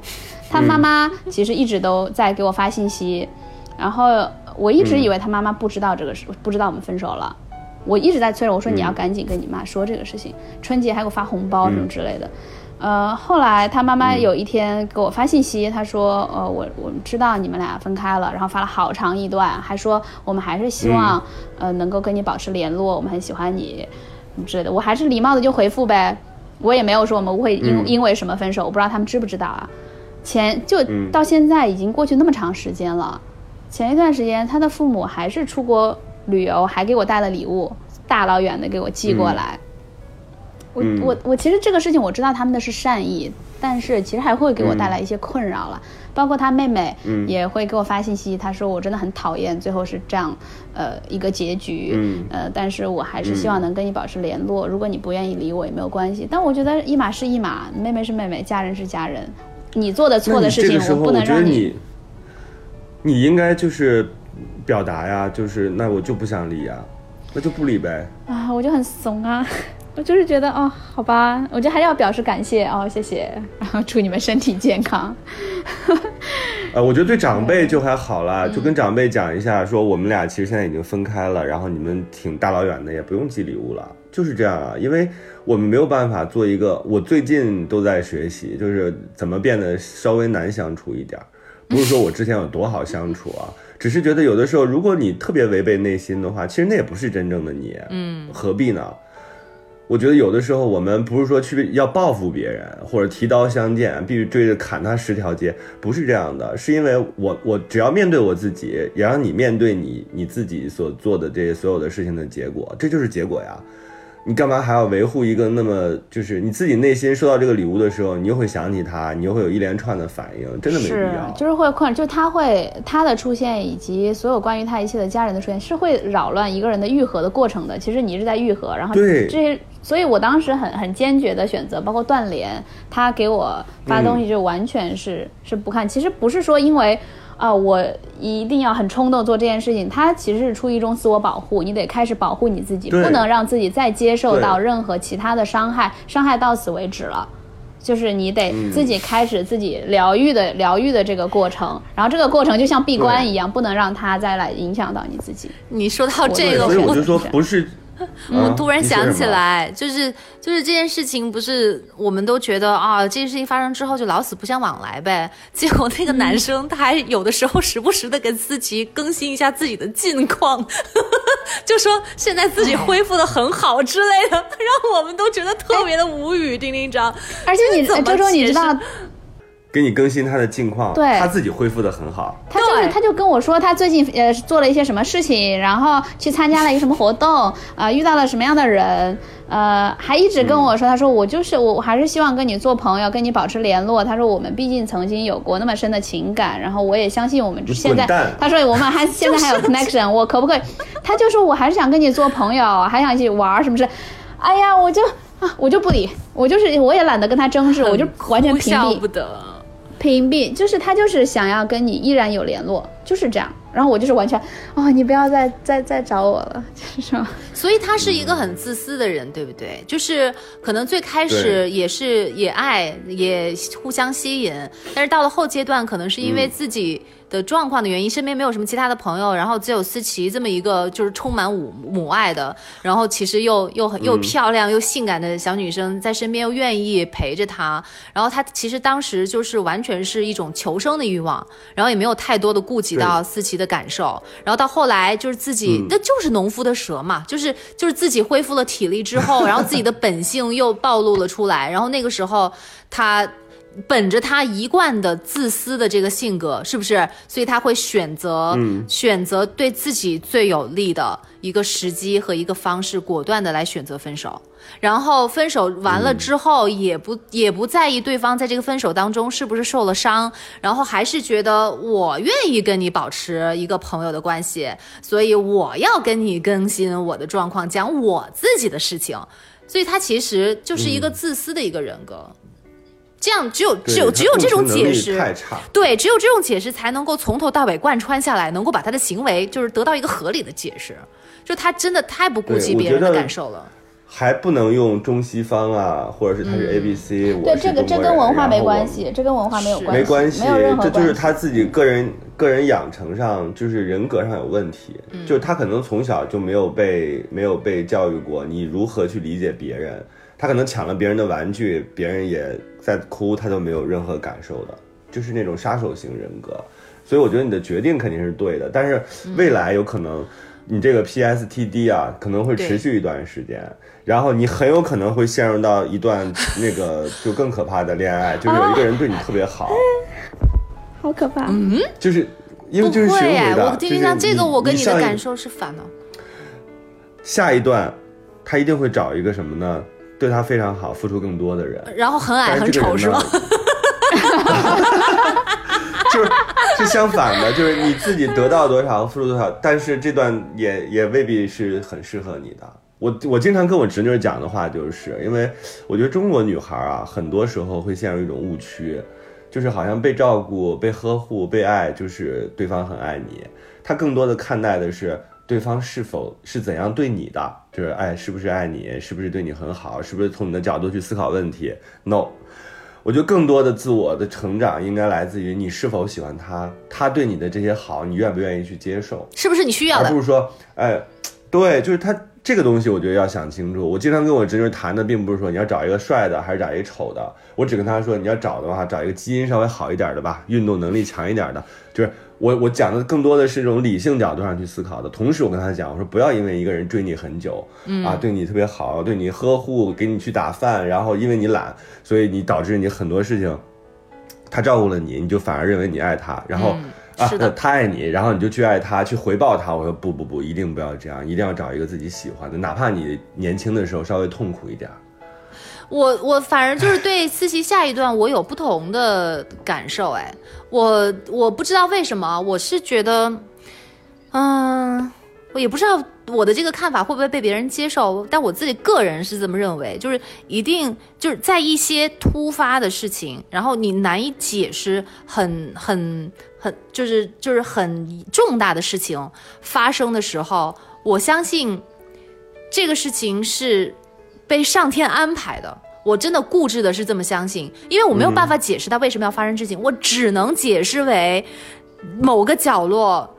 他妈妈其实一直都在给我发信息，然后我一直以为他妈妈不知道这个事，不知道我们分手了。我一直在催着我说你要赶紧跟你妈说这个事情，春节还给我发红包什么之类的。呃，后来他妈妈有一天给我发信息，他说，呃，我我知道你们俩分开了，然后发了好长一段，还说我们还是希望，呃，能够跟你保持联络，我们很喜欢你，什么之类的。我还是礼貌的就回复呗，我也没有说我们会因、嗯因为什么分手，我不知道他们知不知道啊。前就嗯到现在已经过去那么长时间了，前一段时间他的父母还是出国旅游，还给我带了礼物，大老远的给我寄过来。我嗯我我其实这个事情我知道他们的是善意，但是其实还会给我嗯带来一些困扰了。包括他妹妹也会给我发信息，他说我真的很讨厌最后是这样，呃，一个结局。嗯呃，但是我还是希望能跟你保持联络。如果你不愿意理我也没有关系，但我觉得一码是一码，妹妹是妹妹，家人是家人。你做的错的事情，这个时候，不能让你，你应该就是表达呀，就是那我就不想理呀，那就不理呗。啊，我就很怂啊，我就是觉得哦，好吧，我觉得还是要表示感谢哦，谢谢，然后祝你们身体健康。呃，我觉得对长辈就还好啦，就跟长辈讲一下，说我们俩其实现在已经分开了，然后你们挺大老远的，也不用寄礼物了，就是这样啊。因为我们没有办法做一个，我最近都在学习，就是怎么变得稍微难相处一点儿。不是说我之前有多好相处啊，只是觉得有的时候，如果你特别违背内心的话，其实那也不是真正的你，嗯，何必呢？我觉得有的时候我们不是说去要报复别人或者提刀相见，必须追着砍他十条街，不是这样的，是因为我我只要面对我自己，也让你面对你你自己所做的这些所有的事情的结果，这就是结果呀。你干嘛还要维护一个那么就是你自己内心收到这个礼物的时候，你又会想起他，你又会有一连串的反应，真的没必是要。，就是会困，就是他会他的出现以及所有关于他一切的家人的出现，是会扰乱一个人的愈合的过程的。其实你一直在愈合，然后对这些，所以我当时很很坚决的选择，包括断联，他给我发东西就完全是、是不看。其实不是说因为啊，我一定要很冲动做这件事情，它其实是出于一种自我保护，你得开始保护你自己，不能让自己再接受到任何其他的伤害，伤害到此为止了。就是你得嗯自己开始自己疗愈的疗愈的这个过程，然后这个过程就像闭关一样，不能让它再来影响到你自己。你说到这个，我所以我就说不是。我啊突然想起来，就是就是这件事情，不是我们都觉得啊，这件事情发生之后就老死不相往来呗。结果那个男生他还有的时候时不时的给自己更新一下自己的近况，就说现在自己恢复的很好之类的，让我们都觉得特别的无语。丁丁章，而且你这怎么周周，你知道给你更新他的近况，对他自己恢复的很好。他就是他就跟我说他最近呃做了一些什么事情，然后去参加了一个什么活动，呃遇到了什么样的人，呃还一直跟我说，他说我就是我我还是希望跟你做朋友，跟你保持联络。他说我们毕竟曾经有过那么深的情感，然后我也相信我们你现在，他说我们还现在还有 connection，我可不可以？他就说我还是想跟你做朋友，还想一起玩儿什么事。哎呀，我就啊我就不理，我就是我也懒得跟他争执，我就完全屏蔽笑不得。屏蔽，就是他就是想要跟你依然有联络，就是这样。然后我就是完全，哦，你不要再再再找我了，就是说，所以他是一个很自私的人，对不对？就是可能最开始也是也爱也互相吸引，但是到了后阶段，可能是因为自己的状况的原因，身边没有什么其他的朋友，然后只有思琪这么一个就是充满母母爱的，然后其实又又很又漂亮又性感的小女生在身边，又愿意陪着她，然后她其实当时就是完全是一种求生的欲望，然后也没有太多的顾及到思琪的感受，然后到后来就是自己，那就是农夫的蛇嘛，就是就是自己恢复了体力之后，然后自己的本性又暴露了出来，然后那个时候他。本着他一贯的自私的这个性格，是不是？所以他会选择、选择对自己最有利的一个时机和一个方式，果断的来选择分手。然后分手完了之后，也不、也不在意对方在这个分手当中是不是受了伤，然后还是觉得我愿意跟你保持一个朋友的关系，所以我要跟你更新我的状况，讲我自己的事情。所以他其实就是一个自私的一个人格。这样只有只有只有这种解释，太差。对，只有这种解释才能够从头到尾贯穿下来，能够把他的行为就是得到一个合理的解释。就他真的太不顾及别人的感受了。还不能用中西方啊，或者是他是 A B C，、我对这个这跟文化没关系，这跟文化没有关系，没关系，没有任何这就是他自己个人个人养成上，就是人格上有问题，嗯就是他可能从小就没有被没有被教育过你如何去理解别人，他可能抢了别人的玩具，别人也在哭，他都没有任何感受的，就是那种杀手型人格。所以我觉得你的决定肯定是对的，但是嗯未来有可能你这个 PSTD 啊，可能会持续一段时间。然后你很有可能会陷入到一段那个 就更可怕的恋爱，就是有一个人对你特别好，好可怕。嗯就是因为不就是会。我听一下这个，我跟你的感受是反的。下一段，他一定会找一个什么呢？对他非常好、付出更多的人。然后很矮但很丑是吗？就是是相反的，就是你自己得到多少，付出多少，但是这段也也未必是很适合你的。我我经常跟我侄女讲的话，就是因为我觉得中国女孩啊，很多时候会陷入一种误区，就是好像被照顾、被呵护、被爱，就是对方很爱你。她更多的看待的是对方是否是怎样对你的，就是爱是不是爱你，是不是对你很好，是不是从你的角度去思考问题。No，我觉得更多的自我的成长应该来自于你是否喜欢他，他对你的这些好，你愿不愿意去接受，是不是你需要的？而不是说，哎，对，就是他这个东西，我觉得要想清楚。我经常跟我侄女谈的，并不是说你要找一个帅的还是找一个丑的，我只跟她说，你要找的话，找一个基因稍微好一点的吧，运动能力强一点的。就是我我讲的更多的是这种理性角度上去思考的。同时，我跟他讲，我说不要因为一个人追你很久，啊，对你特别好，对你呵护，给你去打饭，然后因为你懒，所以你导致你很多事情。他照顾了你，你就反而认为你爱他，然后、啊，他爱你，然后你就去爱他，去回报他。我说不不不，一定不要这样，一定要找一个自己喜欢的，哪怕你年轻的时候稍微痛苦一点。我我反而就是对思琪下一段我有不同的感受，哎，我我不知道为什么，我是觉得，嗯，我也不知道我的这个看法会不会被别人接受，但我自己个人是这么认为，就是一定就是在一些突发的事情，然后你难以解释，很很很就是就是很重大的事情发生的时候，我相信这个事情是被上天安排的。我真的固执的是这么相信，因为我没有办法解释它为什么要发生事情，我只能解释为某个角落。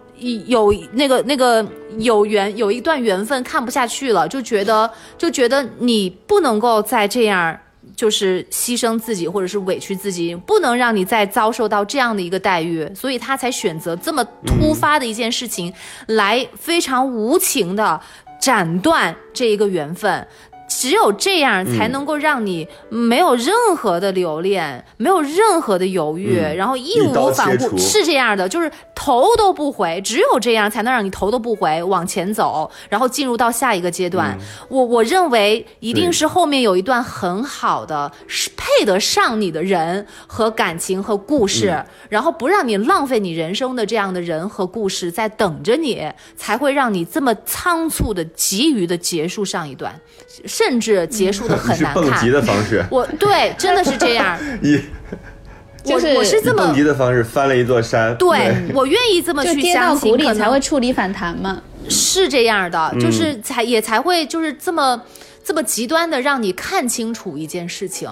有那个那个有缘有一段缘分看不下去了，就觉得就觉得你不能够再这样，就是牺牲自己或者是委屈自己，不能让你再遭受到这样的一个待遇，所以他才选择这么突发的一件事情，来非常无情的斩断这一个缘分。只有这样才能够让你没有任何的留恋，没有任何的犹豫，然后义无反顾。是这样的，就是头都不回。只有这样才能让你头都不回往前走，然后进入到下一个阶段。我我认为一定是后面有一段很好的，是配得上你的人和感情和故事，然后不让你浪费你人生的这样的人和故事在等着你，才会让你这么仓促的急于的结束上一段。甚至结束的很难看。蹦极的方式，我对，真的是这样。以，我我是这么蹦极的方式翻了一座山。对，我愿意这么去相信，可能才会触底反弹嘛。是这样的，就是才也才会就是这么这么极端的让你看清楚一件事情。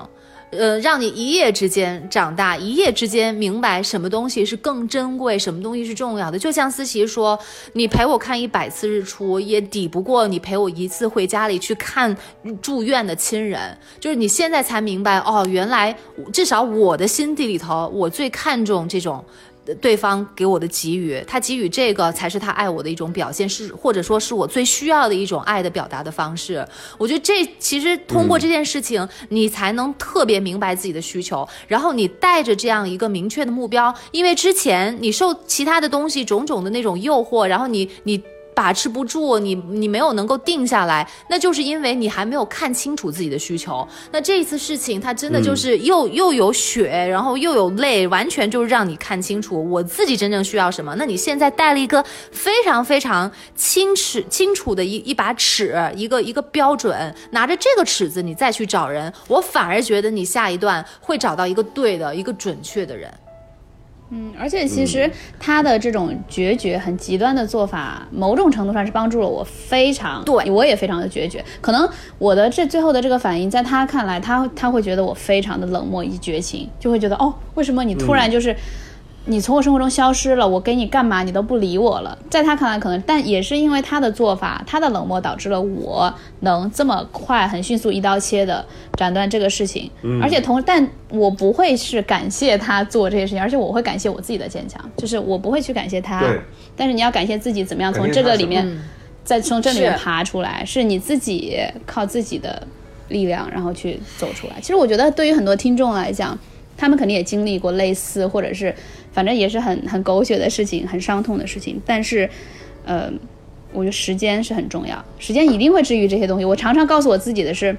呃，让你一夜之间长大，一夜之间明白什么东西是更珍贵，什么东西是重要的。就像思琪说，你陪我看一百次日出，也抵不过你陪我一次回家里去看住院的亲人。就是你现在才明白，哦，原来至少我的心底里头，我最看重这种。对方给我的给予，他给予这个才是他爱我的一种表现，是或者说是我最需要的一种爱的表达的方式。我觉得这其实通过这件事情，你才能特别明白自己的需求，然后你带着这样一个明确的目标，因为之前你受其他的东西种种的那种诱惑，然后你你。把持不住，你你没有能够定下来，那就是因为你还没有看清楚自己的需求。那这一次事情，它真的就是又又有血，然后又有泪，完全就是让你看清楚我自己真正需要什么。那你现在带了一个非常非常清尺清楚的一一把尺，一个一个标准，拿着这个尺子你再去找人，我反而觉得你下一段会找到一个对的一个准确的人。嗯，而且其实他的这种决绝、很极端的做法，某种程度上是帮助了我非常，对我也非常的决绝。可能我的这最后的这个反应，在他看来，他他会觉得我非常的冷漠以及绝情，就会觉得哦，为什么你突然就是。你从我生活中消失了，我给你干嘛你都不理我了。在他看来，可能，但也是因为他的做法，他的冷漠导致了我能这么快、很迅速一刀切的斩断这个事情。而且同，但我不会是感谢他做这些事情，而且我会感谢我自己的坚强，就是我不会去感谢他。但是你要感谢自己，怎么样从这个里面，再从这里面爬出来，是你自己靠自己的力量，然后去走出来。其实我觉得，对于很多听众来讲，他们肯定也经历过类似，或者是。反正也是很很狗血的事情，很伤痛的事情。但是，呃，我觉得时间是很重要，时间一定会治愈这些东西。我常常告诉我自己的是，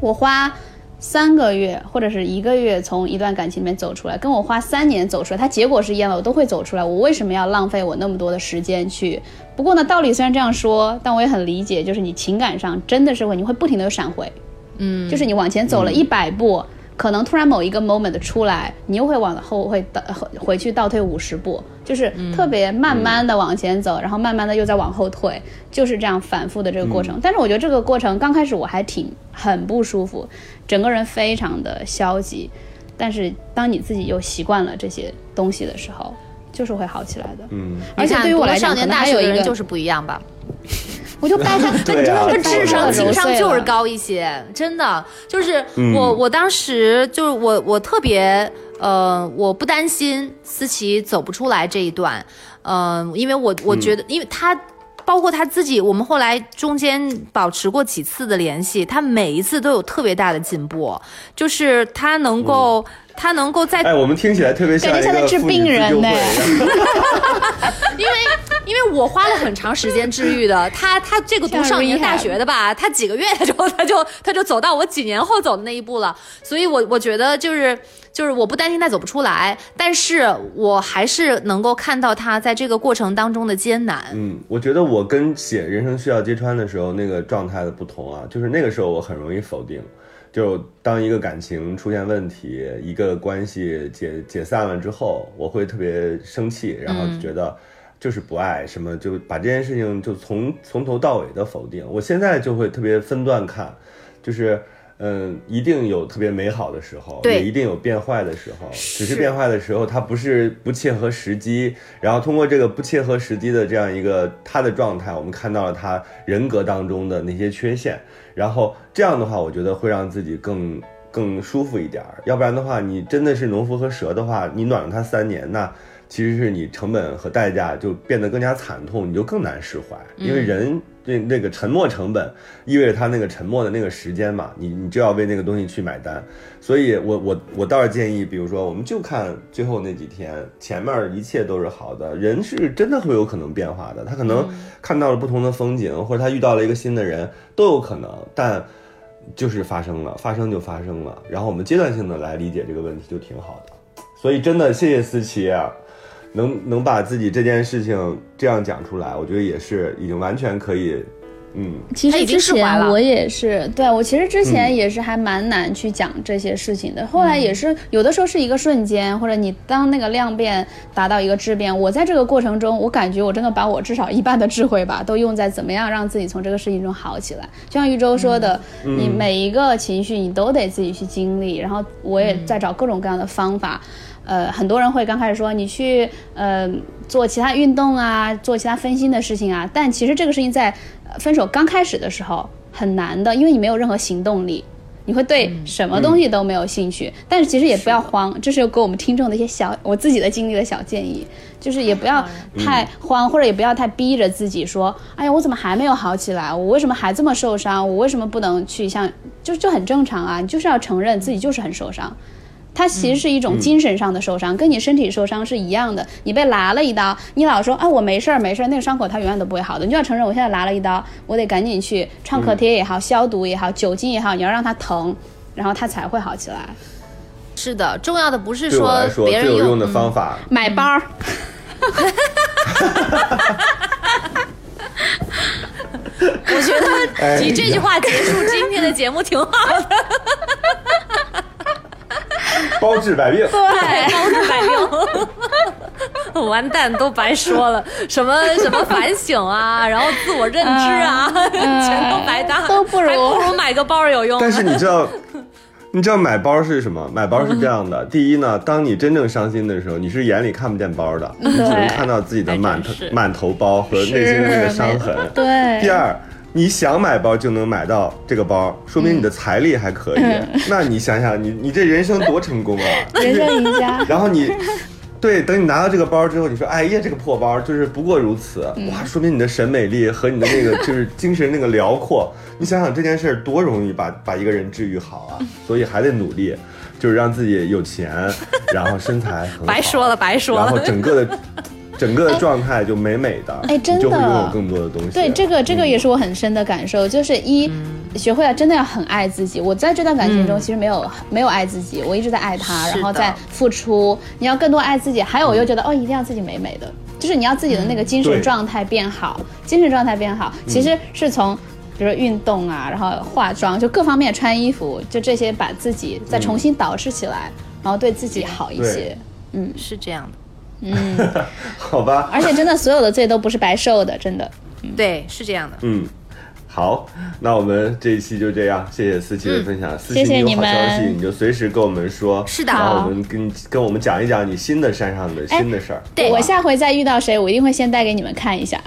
我花三个月或者是一个月从一段感情里面走出来，跟我花三年走出来，它结果是一样的，我都会走出来。我为什么要浪费我那么多的时间去？不过呢，道理虽然这样说，但我也很理解，就是你情感上真的是会，你会不停的闪回，嗯，就是你往前走了一百步。可能突然某一个 moment 出来，你又会往后会倒回去倒退五十步，就是特别慢慢的往前走，然后慢慢的又在往后退，就是这样反复的这个过程。但是我觉得这个过程刚开始我还挺很不舒服，整个人非常的消极。但是当你自己又习惯了这些东西的时候，就是会好起来的。嗯，而且对于我来讲，可能还有一个就是不一样吧。我就掰上，对啊，智商情商就是高一些，真的。就是我我当时就是我我特别呃我不担心思琪走不出来这一段，嗯，因为我我觉得，因为他包括他自己，我们后来中间保持过几次的联系，他每一次都有特别大的进步，就是他能够他能够在哎，我们听起来特别像感觉像在治病人呢，因为。因为我花了很长时间治愈的。他他这个读上一个大学的吧，他几个月他就他就他就走到我几年后走的那一步了。所以，我我觉得就是就是我不担心他走不出来，但是我还是能够看到他在这个过程当中的艰难。嗯，我觉得我跟写《人生需要揭穿》的时候那个状态的不同啊，就是那个时候我很容易否定。就当一个感情出现问题，一个关系解解散了之后，我会特别生气，然后就觉得就是不爱什么，就把这件事情就从从头到尾的否定。我现在就会特别分段看，就是嗯，一定有特别美好的时候，也一定有变坏的时候。只是是变坏的时候，它不是不切合时机，然后通过这个不切合时机的这样一个他的状态，我们看到了他人格当中的那些缺陷。然后这样的话，我觉得会让自己更更舒服一点儿。要不然的话，你真的是农夫和蛇的话，你暖了他三年，那其实是你成本和代价就变得更加惨痛，你就更难释怀。因为人那那个沉默成本意味着他那个沉默的那个时间嘛，你你就要为那个东西去买单。所以我我我倒是建议，比如说我们就看最后那几天，前面一切都是好的，人是真的会有可能变化的。他可能看到了不同的风景，或者他遇到了一个新的人，都有可能。但就是发生了，发生就发生了，然后我们阶段性的来理解这个问题就挺好的。所以真的谢谢思琪啊，能能把自己这件事情这样讲出来，我觉得也是已经完全可以，嗯，其实之前我也是，对我其实之前也是还蛮难去讲这些事情的。后来也是有的时候是一个瞬间，或者你当那个量变达到一个质变，我在这个过程中，我感觉我真的把我至少一半的智慧吧，都用在怎么样让自己从这个事情中好起来。就像玉州说的，你每一个情绪你都得自己去经历，然后我也在找各种各样的方法。呃，很多人会刚开始说你去呃做其他运动啊，做其他分心的事情啊，但其实这个事情在呃分手刚开始的时候很难的，因为你没有任何行动力，你会对什么东西都没有兴趣。但是其实也不要慌，这是给我们听众的一些小我自己的经历的小建议，就是也不要太慌，或者也不要太逼着自己说，哎呀，我怎么还没有好起来？我为什么还这么受伤？我为什么不能去像就就很正常啊？你就是要承认自己就是很受伤。它其实是一种精神上的受伤，跟你身体受伤是一样的。你被剌了一刀，你老说啊我没事儿没事儿，那个伤口它永远都不会好的。你就要承认，我现在剌了一刀，我得赶紧去创可贴也好，消毒也好，酒精也好，你要让它疼，然后它才会好起来。是的，重要的不是说别人有用的嗯方法，买包儿，我觉哎得你这句话结束今天的节目挺好的，包治百病。对，包治百病。完蛋，都白说了，什么什么反省啊，然后自我认知啊，全都白搭，都不如还不如买个包有用。但是你知道，你知道买包是什么？买包是这样的：第一呢，当你真正伤心的时候，你是眼里看不见包的，你只能看到自己的满头满头包和内心的那个伤痕。对第二，你想买包就能买到这个包，说明你的财力还可以。那你想想，你你这人生多成功啊！人生赢家。然后你，对，等你拿到这个包之后，你说，哎呀，这个破包就是不过如此，嗯哇，说明你的审美力和你的那个就是精神那个辽阔。你想想这件事儿多容易把把一个人治愈好啊，所以还得努力，就是让自己有钱，然后身材很好，白说了白说了然后整个的。整个的状态就美美的，哎真的就会拥有更多的东西。对，这个这个嗯也是我很深的感受，就是一、学会了真的要很爱自己。我在这段感情中其实没有、没有爱自己，我一直在爱他，然后在付出。你要更多爱自己，还有我又觉得、哦，一定要自己美美的，就是你要自己的那个精神状态变好，精神状态变好，其实是从。比如说运动啊，然后化妆，就各方面穿衣服，就这些把自己再重新捯饬起来，然后对自己好一些。嗯是这样的，好吧，而且真的所有的罪都不是白受的，真的。对，是这样的。嗯，好，那我们这一期就这样，谢谢思琪的分享。思琪，谢谢你你有好消息们你就随时跟我们说。是的然后我们跟跟我们讲一讲你新的山上的新的事儿。对我下回再遇到谁，我一定会先带给你们看一下。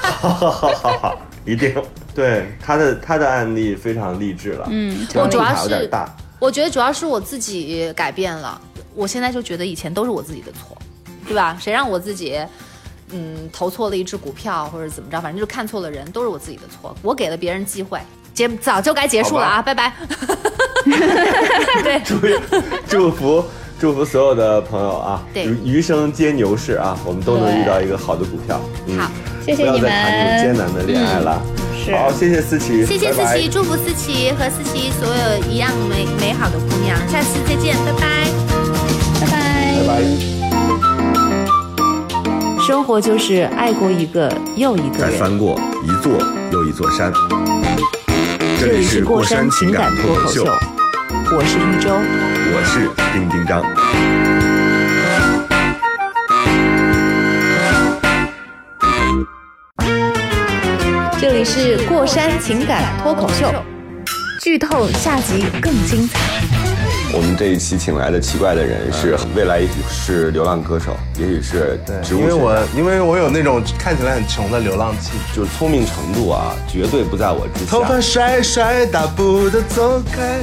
好好好好好，一定。对他的他的案例非常励志了。嗯，我主要有点是大。我觉得主要是我自己改变了，我现在就觉得以前都是我自己的错，对吧？谁让我自己，嗯，投错了一只股票或者怎么着，反正就是看错了人，都是我自己的错。我给了别人机会，节目早就该结束了啊，拜拜。对，祝祝福祝福所有的朋友啊，对余余生皆牛市啊，我们都能遇到一个好的股票。嗯好，谢谢你再谈这种艰。难的恋爱了。是好，谢谢思琪，谢谢思拜拜琪，祝福思琪和思琪所有一样美美好的姑娘，下次再见，拜拜。拜拜。拜拜。生活就是爱过一个又一个人。再翻过一座又一座山。这里是过山情感脱口秀，我是一周。我是丁丁张。这里是过山情感脱口秀，剧透下集更精彩。我们这一期请来的奇怪的人是未来是流浪歌手，也许是植物因为我因为我有那种看起来很穷的流浪气质。就是聪明程度啊，绝对不在我之头发。甩甩，大步的走开。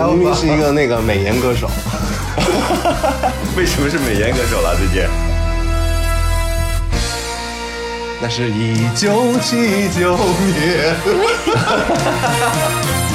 我明明是一个那个美颜歌手，为什么是美颜歌手了？最近？那是一九七九年。